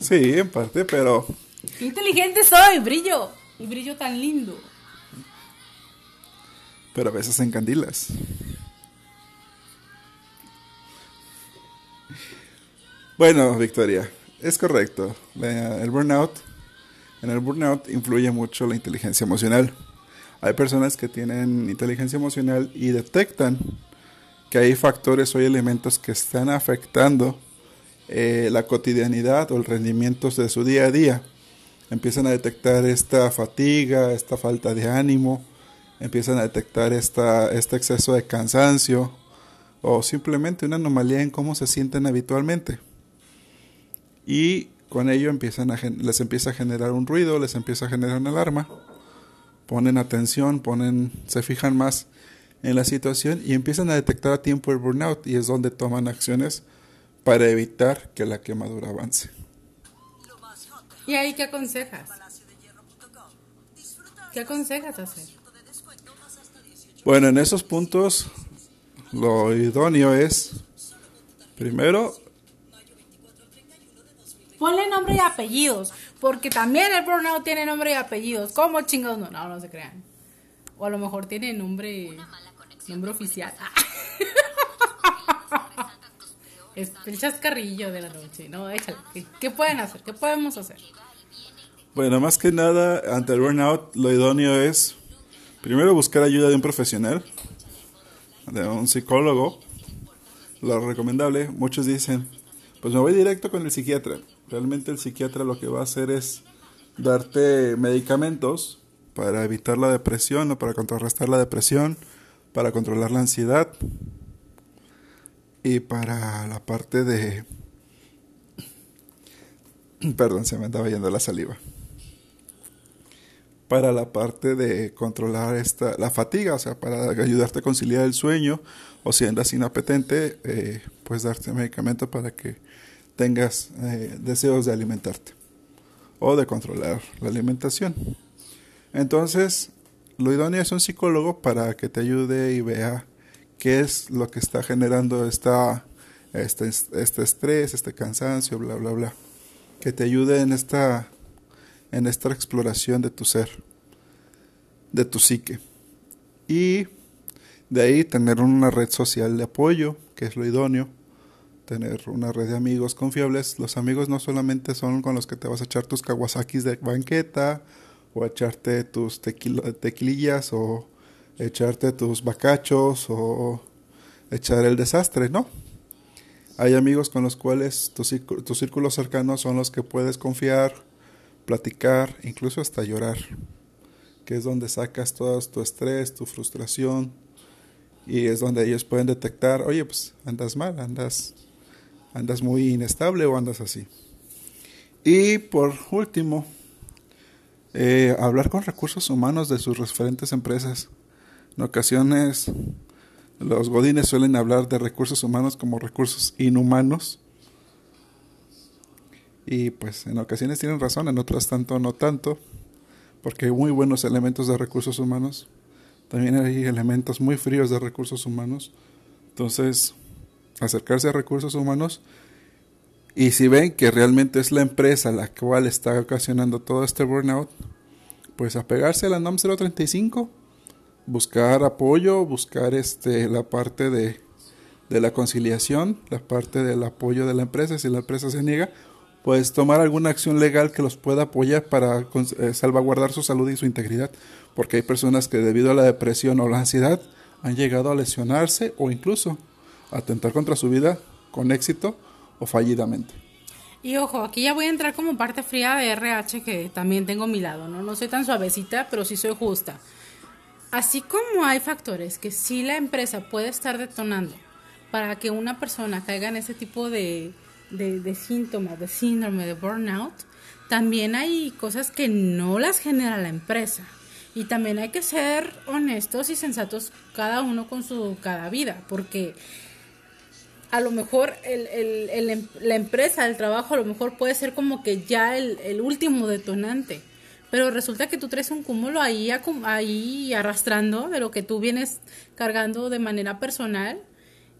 Sí, en parte, pero Qué inteligente soy, brillo. Y brillo tan lindo. pero a veces encandilas. Bueno, Victoria, es correcto. El burnout, en el burnout influye mucho la inteligencia emocional. Hay personas que tienen inteligencia emocional y detectan que hay factores o elementos que están afectando eh, la cotidianidad o el rendimiento de su día a día. Empiezan a detectar esta fatiga, esta falta de ánimo, empiezan a detectar esta, este exceso de cansancio o simplemente una anomalía en cómo se sienten habitualmente. Y con ello empiezan a, les empieza a generar un ruido, les empieza a generar una alarma, ponen atención, ponen, se fijan más en la situación y empiezan a detectar a tiempo el burnout y es donde toman acciones para evitar que la quemadura avance. ¿Y ahí qué aconsejas? ¿Qué aconsejas hacer? Bueno, en esos puntos lo idóneo es, primero, Ponle nombre y apellidos, porque también el burnout tiene nombre y apellidos. ¿Cómo chingados? No, no, no se crean. O a lo mejor tiene nombre, nombre oficial. es el chascarrillo de la noche, ¿no? Déjale. ¿Qué pueden hacer? ¿Qué podemos hacer? Bueno, más que nada, ante el burnout, lo idóneo es primero buscar ayuda de un profesional, de un psicólogo. Lo recomendable, muchos dicen, pues me voy directo con el psiquiatra. Realmente el psiquiatra lo que va a hacer es darte medicamentos para evitar la depresión o para contrarrestar la depresión, para controlar la ansiedad y para la parte de... Perdón, se me andaba yendo la saliva. Para la parte de controlar esta, la fatiga, o sea, para ayudarte a conciliar el sueño, o si andas inapetente, eh, pues darte medicamento para que tengas eh, deseos de alimentarte o de controlar la alimentación. Entonces, lo idóneo es un psicólogo para que te ayude y vea qué es lo que está generando esta, este, este estrés, este cansancio, bla, bla, bla. Que te ayude en esta, en esta exploración de tu ser, de tu psique. Y de ahí tener una red social de apoyo, que es lo idóneo tener una red de amigos confiables. Los amigos no solamente son con los que te vas a echar tus kawasakis de banqueta o echarte tus tequilillas o echarte tus bacachos o echar el desastre, ¿no? Hay amigos con los cuales tus tu círculos cercanos son los que puedes confiar, platicar, incluso hasta llorar, que es donde sacas todo tu estrés, tu frustración, y es donde ellos pueden detectar, oye, pues andas mal, andas andas muy inestable o andas así. Y por último, eh, hablar con recursos humanos de sus referentes empresas. En ocasiones los godines suelen hablar de recursos humanos como recursos inhumanos. Y pues en ocasiones tienen razón, en otras tanto no tanto, porque hay muy buenos elementos de recursos humanos. También hay elementos muy fríos de recursos humanos. Entonces, acercarse a recursos humanos y si ven que realmente es la empresa la cual está ocasionando todo este burnout, pues apegarse a la NOM 035, buscar apoyo, buscar este la parte de, de la conciliación, la parte del apoyo de la empresa, si la empresa se niega, pues tomar alguna acción legal que los pueda apoyar para eh, salvaguardar su salud y su integridad, porque hay personas que debido a la depresión o la ansiedad han llegado a lesionarse o incluso atentar contra su vida con éxito o fallidamente. Y ojo, aquí ya voy a entrar como parte fría de RH que también tengo a mi lado, ¿no? No soy tan suavecita, pero sí soy justa. Así como hay factores que sí la empresa puede estar detonando para que una persona caiga en ese tipo de, de, síntomas, de síndrome, de burnout, también hay cosas que no las genera la empresa. Y también hay que ser honestos y sensatos cada uno con su cada vida, porque a lo mejor el, el, em, la empresa, el trabajo, a lo mejor puede ser como que ya el, último detonante. Pero resulta que tú traes un cúmulo ahí, ahí arrastrando de lo que tú vienes cargando de manera personal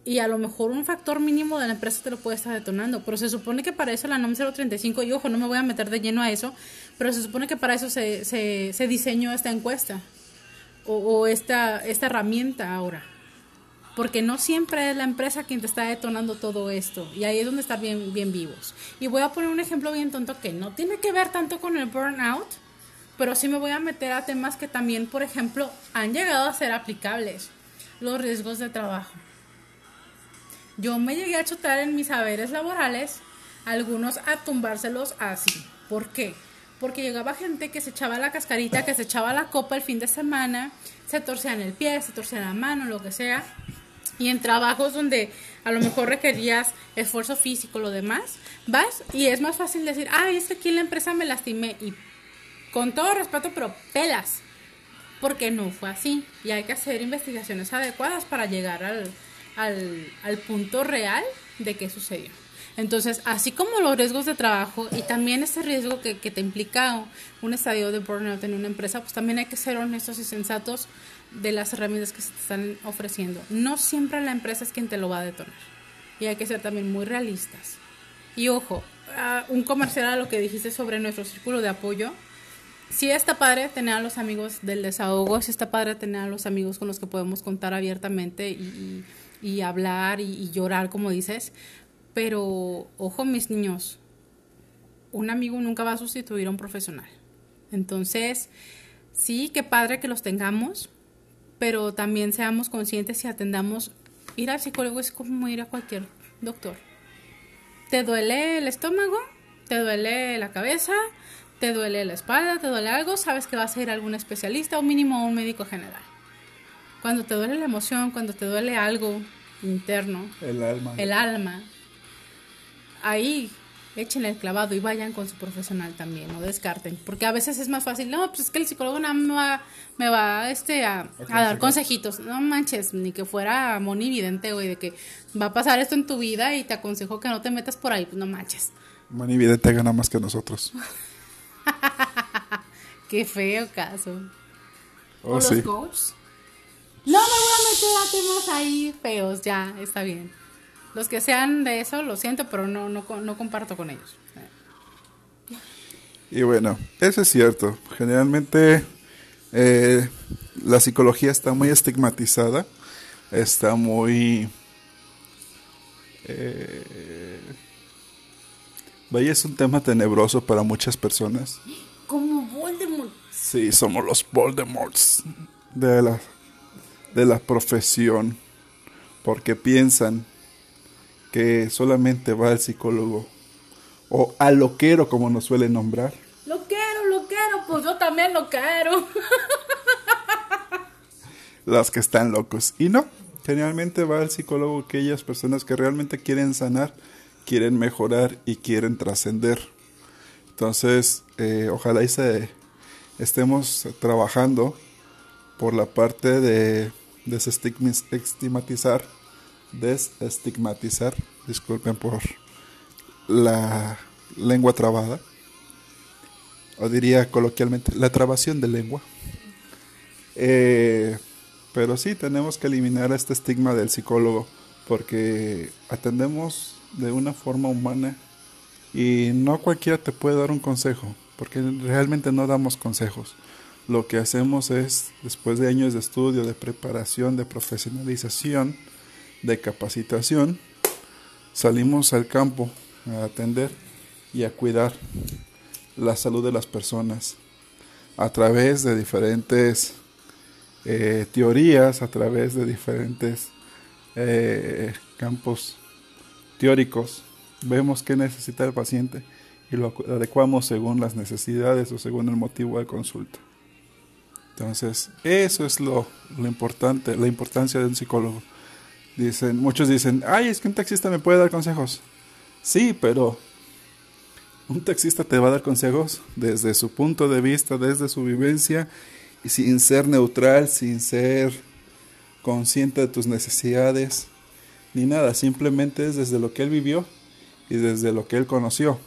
y a lo mejor un factor mínimo de la empresa te lo puede estar detonando. Pero se supone que para eso la NOM 035, y ojo, no me voy a meter de lleno a eso, pero se supone que para eso se, se, se diseñó esta encuesta o, esta, esta herramienta ahora porque no siempre es la empresa quien te está detonando todo esto y ahí es donde estar bien, bien vivos. Y voy a poner un ejemplo bien tonto que no tiene que ver tanto con el burnout, pero sí me voy a meter a temas que también, por ejemplo, han llegado a ser aplicables, los riesgos de trabajo. Yo me llegué a chutar en mis saberes laborales, algunos a tumbárselos así. ¿Por qué? Porque llegaba gente que se echaba la cascarita, que se echaba la copa el fin de semana, se torcían el pie, se torcían la mano, lo que sea, y en trabajos donde a lo mejor requerías esfuerzo físico, lo demás, vas y es más fácil decir, ay, es que aquí en la empresa me lastimé y con todo respeto, pero pelas, porque no fue así y hay que hacer investigaciones adecuadas para llegar al, al, al punto real de qué sucedió. Entonces, así como los riesgos de trabajo y también ese riesgo que, que, te implica un estadio de burnout en una empresa, pues también hay que ser honestos y sensatos de las herramientas que se te están ofreciendo. No siempre la empresa es quien te lo va a detonar. Y hay que ser también muy realistas. Y ojo, uh, un comercial a lo que dijiste sobre nuestro círculo de apoyo. Sí está padre tener a los amigos del desahogo, sí está padre tener a los amigos con los que podemos contar abiertamente y, y, hablar y, y llorar, como dices. Pero, ojo, mis niños, un amigo nunca va a sustituir a un profesional. Entonces, sí, qué padre que los tengamos, pero también seamos conscientes y atendamos. Ir al psicólogo es como ir a cualquier doctor. ¿Te duele el estómago? ¿Te duele la cabeza? ¿Te duele la espalda? ¿Te duele algo? Sabes que vas a ir a algún especialista o mínimo a un médico general. Cuando te duele la emoción, cuando te duele algo interno, el alma, el alma ahí echen el clavado y vayan con su profesional también, no descarten, porque a veces es más fácil, no, pues es que el psicólogo nada me va, me va este, a, a dar consejitos, no manches, ni que fuera monividente, güey, de que va a pasar esto en tu vida y te aconsejo que no te metas por ahí, pues no manches. Monividente gana más que nosotros. Qué feo caso. Oh, ¿O sí. los coaches? No me voy a meter a temas ahí feos, ya, está bien. Los que sean de eso, lo siento, pero no, no, no comparto con ellos. Y bueno, eso es cierto. Generalmente eh, la psicología está muy estigmatizada, está muy... Eh, vaya, es un tema tenebroso para muchas personas. Como Voldemort. Sí, somos los Voldemorts de la, de la profesión, porque piensan que solamente va al psicólogo o al loquero como nos suelen nombrar. Lo quiero, lo quiero, pues yo también lo quiero. Los que están locos. Y no, generalmente va al psicólogo aquellas personas que realmente quieren sanar, quieren mejorar y quieren trascender. Entonces, eh, ojalá y se estemos trabajando por la parte de desestigmatizar desestigmatizar, disculpen por la lengua trabada, o diría coloquialmente, la trabación de lengua. Eh, pero sí, tenemos que eliminar este estigma del psicólogo, porque atendemos de una forma humana y no cualquiera te puede dar un consejo, porque realmente no damos consejos. Lo que hacemos es, después de años de estudio, de preparación, de profesionalización, de capacitación, salimos al campo a atender y a cuidar la salud de las personas a través de diferentes eh, teorías, a través de diferentes eh, campos teóricos. Vemos qué necesita el paciente y lo adecuamos según las necesidades o según el motivo de consulta. Entonces, eso es lo, importante, la importancia de un psicólogo. Dicen, muchos dicen, ay, es que un taxista me puede dar consejos. Sí, pero un taxista te va a dar consejos desde su punto de vista, desde su vivencia, y sin ser neutral, sin ser consciente de tus necesidades, ni nada, simplemente es desde lo que él vivió y desde lo que él conoció.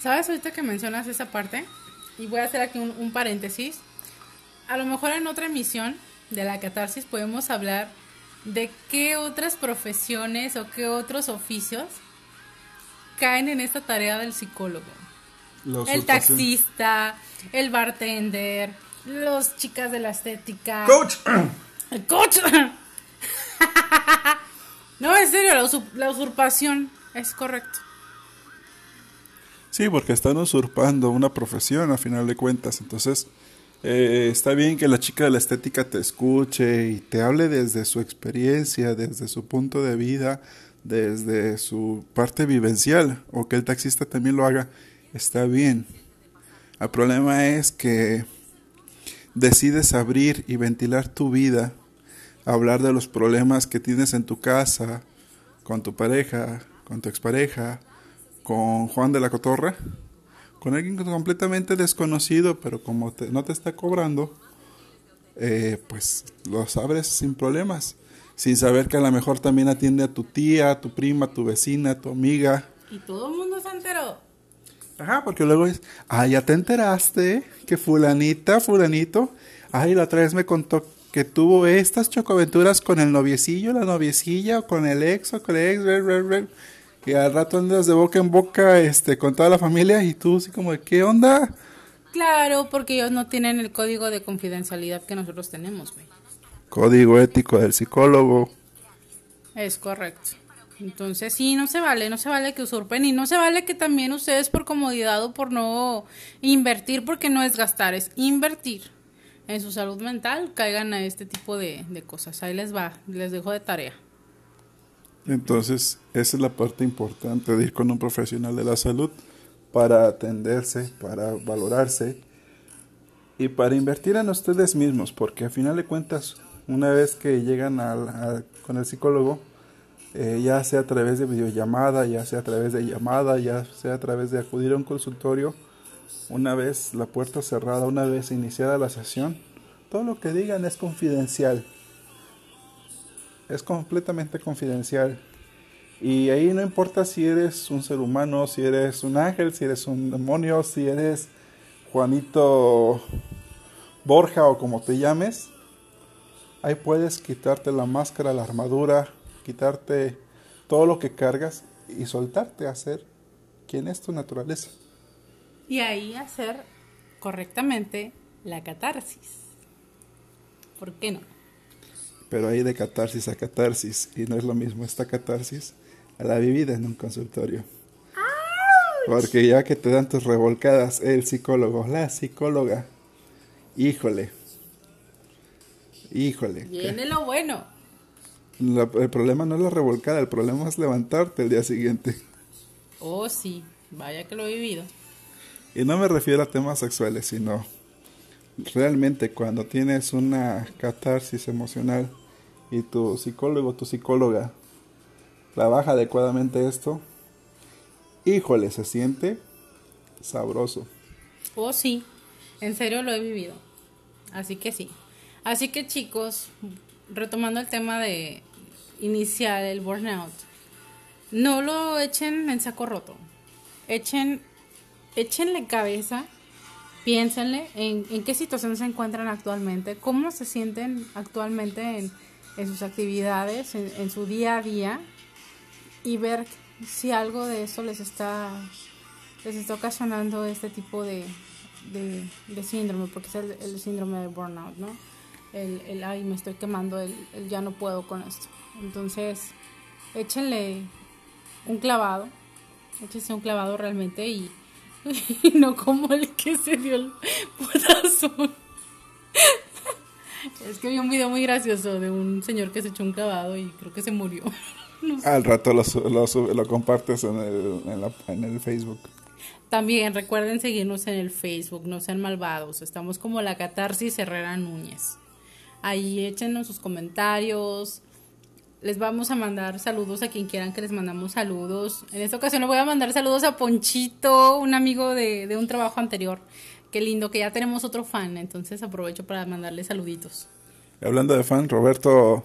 ¿Sabes ahorita que mencionas esa parte? Y voy a hacer aquí un, un paréntesis. A lo mejor en otra emisión de la catarsis podemos hablar de qué otras profesiones o qué otros oficios caen en esta tarea del psicólogo. El taxista, el bartender, los chicas de la estética. ¡Coach! El coach. no, en serio, la, usurpación es correcto. Sí, porque están usurpando una profesión a final de cuentas. Entonces, eh, está bien que la chica de la estética te escuche y te hable desde su experiencia, desde su punto de vida, desde su parte vivencial, o que el taxista también lo haga. Está bien. El problema es que decides abrir y ventilar tu vida, hablar de los problemas que tienes en tu casa, con tu pareja, con tu expareja, con Juan de la Cotorra, con alguien completamente desconocido, pero como no te está cobrando, eh, pues los abres sin problemas, sin saber que a lo mejor también atiende a tu tía, a tu prima, a tu vecina, a tu amiga. Y todo el mundo se enteró. Ajá, porque luego es, ah, ya te enteraste que fulanita, fulanito, ay, la otra vez me contó que tuvo estas chocoaventuras con el noviecillo, la noviecilla, o con el ex, o con el ex, re, re, re, que al rato andas de boca en boca este, con toda la familia y tú así como, ¿qué onda? Claro, porque ellos no tienen el código de confidencialidad que nosotros tenemos, güey. Código ético del psicólogo. Es correcto. Entonces sí, no se vale, no se vale que usurpen y no se vale que también ustedes por comodidad o por no invertir, porque no es gastar, es invertir en su salud mental, caigan a este tipo de, de cosas. Ahí les va, les dejo de tarea. Entonces, esa es la parte importante de ir con un profesional de la salud para atenderse, para valorarse y para invertir en ustedes mismos, porque a final de cuentas, una vez que llegan con el psicólogo, eh, ya sea a través de videollamada, ya sea a través de llamada, ya sea a través de acudir a un consultorio, una vez la puerta cerrada, una vez iniciada la sesión, todo lo que digan es confidencial. Es completamente confidencial. Y ahí no importa si eres un ser humano, si eres un ángel, si eres un demonio, si eres Juanito Borja o como te llames. Ahí puedes quitarte la máscara, la armadura, quitarte todo lo que cargas y soltarte a ser quien es tu naturaleza. Y ahí hacer correctamente la catarsis. ¿Por qué no? Pero ahí de catarsis a catarsis, y no es lo mismo esta catarsis a la vivida en un consultorio. Porque ya que te dan tus revolcadas, el psicólogo, la psicóloga, híjole, híjole. Viene lo bueno el problema no es la revolcada, el problema es levantarte el día siguiente. Oh, sí, vaya que lo he vivido. Y no me refiero a temas sexuales, sino realmente cuando tienes una catarsis emocional y tu psicólogo, tu psicóloga trabaja adecuadamente esto, híjole, se siente sabroso. Oh, sí, en serio lo he vivido. Así que sí. Así que chicos, retomando el tema de, inicial el burnout, no lo echen en saco roto. Echen, échenle cabeza, piénsenle en, qué situación se encuentran actualmente, cómo se sienten actualmente en, sus actividades, en, su día a día, y ver si algo de eso les está, les está ocasionando este tipo de, síndrome, porque es el, síndrome de burnout, ¿no? El, el, ay, me estoy quemando, el ya no puedo con esto. Entonces, échenle un clavado, échense un clavado realmente y, no como el que se dio el putazo. Es que vi un video muy gracioso de un señor que se echó un clavado y creo que se murió. Al rato lo, lo, compartes en el, en, el Facebook. También recuerden seguirnos en el Facebook, no sean malvados. Estamos como la catarsis Herrera Núñez. Ahí échenos sus comentarios, les vamos a mandar saludos a quien quieran que les mandamos saludos. En esta ocasión le voy a mandar saludos a Ponchito, un amigo de, un trabajo anterior. Qué lindo que ya tenemos otro fan, entonces aprovecho para mandarle saluditos. Hablando de fan, Roberto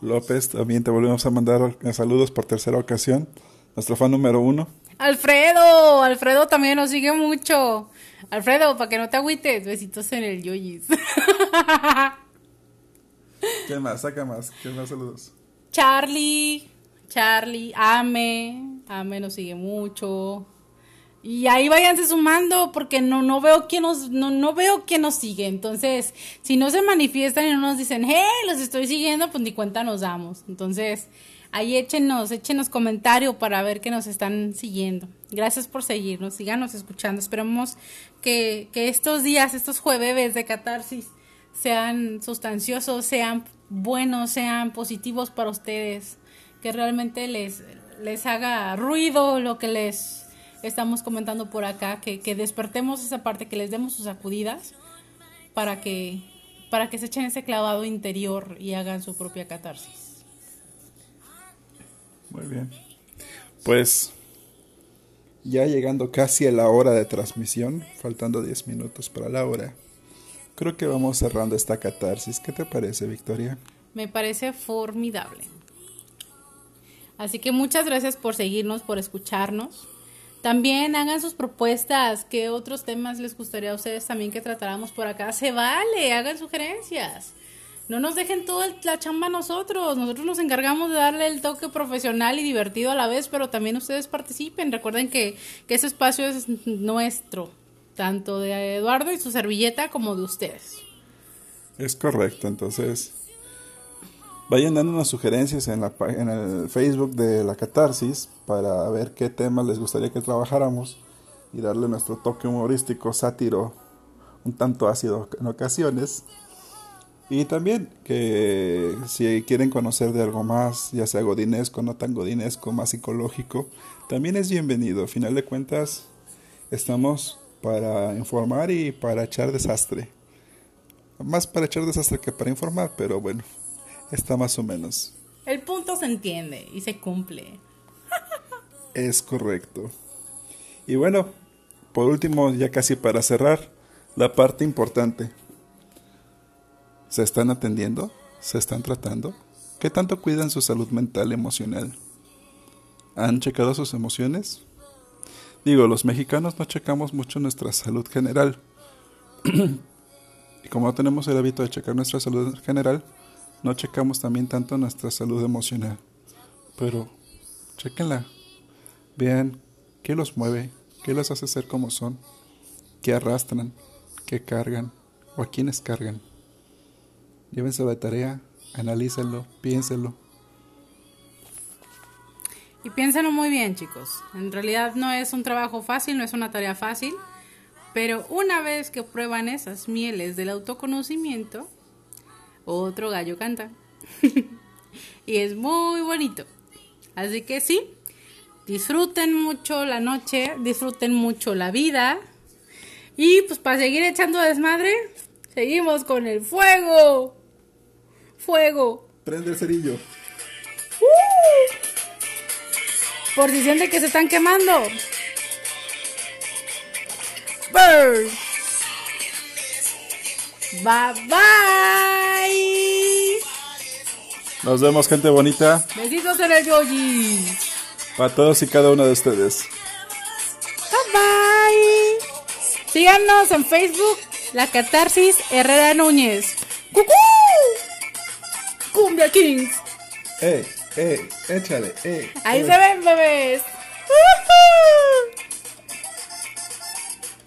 López, también te volvemos a mandar saludos por tercera ocasión. Nuestro fan número uno. Alfredo, Alfredo también nos sigue mucho. Alfredo, para que no te agüites, besitos en el yoyis. ¿Qué más? Saca más. ¿Qué más saludos? Charlie, Charlie, Ame, Ame nos sigue mucho. Y ahí váyanse sumando porque no, no veo quién nos, no, no veo quién nos sigue. Entonces, si no se manifiestan y no nos dicen, hey, los estoy siguiendo, pues ni cuenta nos damos. Entonces, ahí échenos, échenos comentario para ver que nos están siguiendo. Gracias por seguirnos, síganos escuchando. Esperemos que, que estos días, estos jueves de catarsis, sean sustanciosos, sean buenos, sean positivos para ustedes, que realmente les, les haga ruido lo que les estamos comentando por acá, que, que despertemos esa parte, que les demos sus sacudidas para que, para que se echen ese clavado interior y hagan su propia catarsis. Muy bien. Pues ya llegando casi a la hora de transmisión, faltando 10 minutos para la hora, creo que vamos cerrando esta catarsis. ¿Qué te parece, Victoria? Me parece formidable. Así que muchas gracias por seguirnos, por escucharnos. También hagan sus propuestas, qué otros temas les gustaría a ustedes también que tratáramos por acá. Se vale, hagan sugerencias. No nos dejen toda la chamba a nosotros. Nosotros nos encargamos de darle el toque profesional y divertido a la vez, pero también ustedes participen. Recuerden que, que ese espacio es nuestro, tanto de Eduardo y su servilleta como de ustedes. Es correcto, entonces vayan dándonos sugerencias en, la, en el Facebook de la Catarsis para ver qué temas les gustaría que trabajáramos y darle nuestro toque humorístico, sátiro, un tanto ácido en ocasiones. Y también que si quieren conocer de algo más, ya sea godinesco, no tan godinesco, más psicológico, también es bienvenido. A final de cuentas, estamos para informar y para echar desastre. Más para echar desastre que para informar, pero bueno, está más o menos. El punto se entiende y se cumple. Es correcto. Y bueno, por último, ya casi para cerrar, la parte importante. ¿Se están atendiendo? ¿Se están tratando? ¿Qué tanto cuidan su salud mental y emocional? ¿Han checado sus emociones? Digo, los mexicanos no checamos mucho nuestra salud general. y como no tenemos el hábito de checar nuestra salud general, no checamos también tanto nuestra salud emocional. Pero, chequenla. Vean qué los mueve, qué los hace ser como son, qué arrastran, qué cargan o a quiénes cargan. Llévense de tarea, analícenlo, piénsenlo. Y piénsenlo muy bien, chicos. En realidad no es un trabajo fácil, no es una tarea fácil, pero una vez que prueban esas mieles del autoconocimiento, otro gallo canta. y es muy bonito. Así que sí, disfruten mucho la noche, disfruten mucho la vida. Y pues para seguir echando desmadre, seguimos con el fuego. Fuego. Prende el cerillo. ¡Uh! Por si sienten que se están quemando. Bird. Bye bye. Nos vemos, gente bonita. Besitos en el yogi. Para todos y cada uno de ustedes. Bye bye. Síganos en Facebook, La Catarsis Herrera Núñez. ¡Cucú! Cumbia Kings. Eh, eh, échale, eh. Ahí eh. se ven, bebés. ¡Uhú!